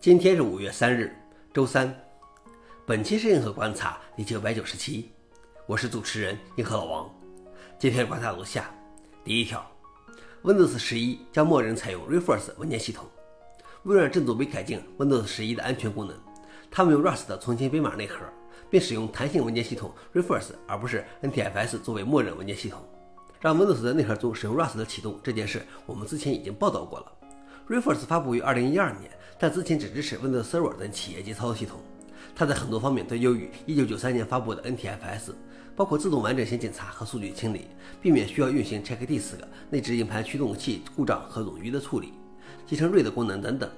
今天是五月三日，周三。本期是硬核观察第九百九十七，我是主持人硬核老王。今天观察如下：第一条，Windows 十一将默认采用 Reverse 文件系统。微软正准备改进 Windows 十一的安全功能，他们用 Rust 重新编码内核，并使用弹性文件系统 Reverse 而不是 NTFS 作为默认文件系统，让 Windows 的内核中使用 Rust 的启动。这件事我们之前已经报道过了。Reverse 发布于二零一二年，但之前只支持 Windows Server 等企业级操作系统。它在很多方面都优于一九九三年发布的 NTFS，包括自动完整性检查和数据清理，避免需要运行 Check Disk、内置硬盘驱动器故障和冗余的处理，集成 RAID 功能等等。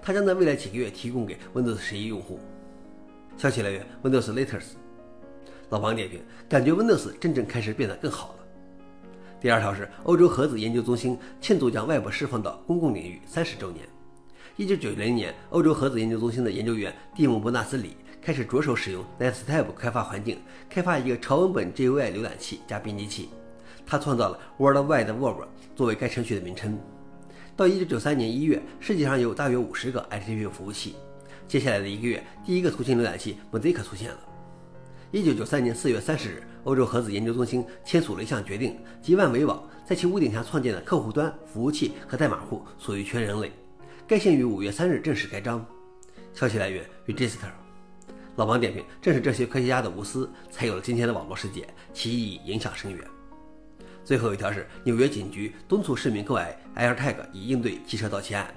它将在未来几个月提供给 Windows 十一用户。消息来源：Windows Letters。老王点评：感觉 Windows 真正开始变得更好了。第二条是欧洲核子研究中心庆祝将 Web 释放到公共领域三十周年。一九九零年，欧洲核子研究中心的研究员蒂姆·伯纳斯里开始着手使用 Netstab 开发环境，开发一个超文本 GUI 浏览器加编辑器。他创造了 World Wide Web 作为该程序的名称。到一九九三年一月，世界上有大约五十个 HTTP 服务器。接下来的一个月，第一个图形浏览器 Mosaic 出现了。一九九三年四月三十日，欧洲核子研究中心签署了一项决定，即万维网在其屋顶下创建的客户端、服务器和代码库属于全人类。该信于五月三日正式开张。消息来源：Register。老王点评：正是这些科学家的无私，才有了今天的网络世界，其意义影响深远。最后一条是纽约警局敦促市民购买 AirTag 以应对汽车盗窃案。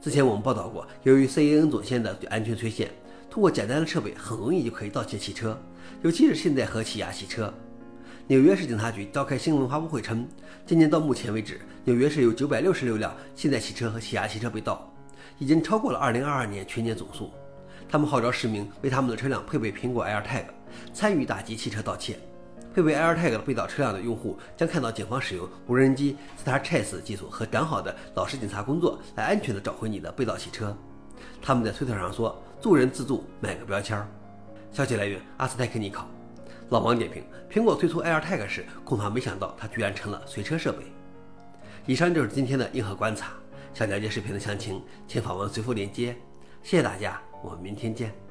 之前我们报道过，由于 CAN 总线的安全缺陷。通过简单的设备，很容易就可以盗窃汽车，尤其是现代和起亚汽车。纽约市警察局召开新闻发布会称，今年到目前为止，纽约市有九百六十六辆现代汽车和起亚汽车被盗，已经超过了二零二二年全年总数。他们号召市民为他们的车辆配备苹果 AirTag，参与打击汽车盗窃。配备 AirTag 被盗车辆的用户将看到警方使用无人机 StarChase 技术和良好的老式警察工作来安全地找回你的被盗汽车。他们在推特上说：“助人自助，买个标签。”消息来源：阿斯泰克尼考。老王点评：苹果推出 AirTag 时，恐怕没想到它居然成了随车设备。以上就是今天的硬核观察。想了解视频的详情，请访问随附链接。谢谢大家，我们明天见。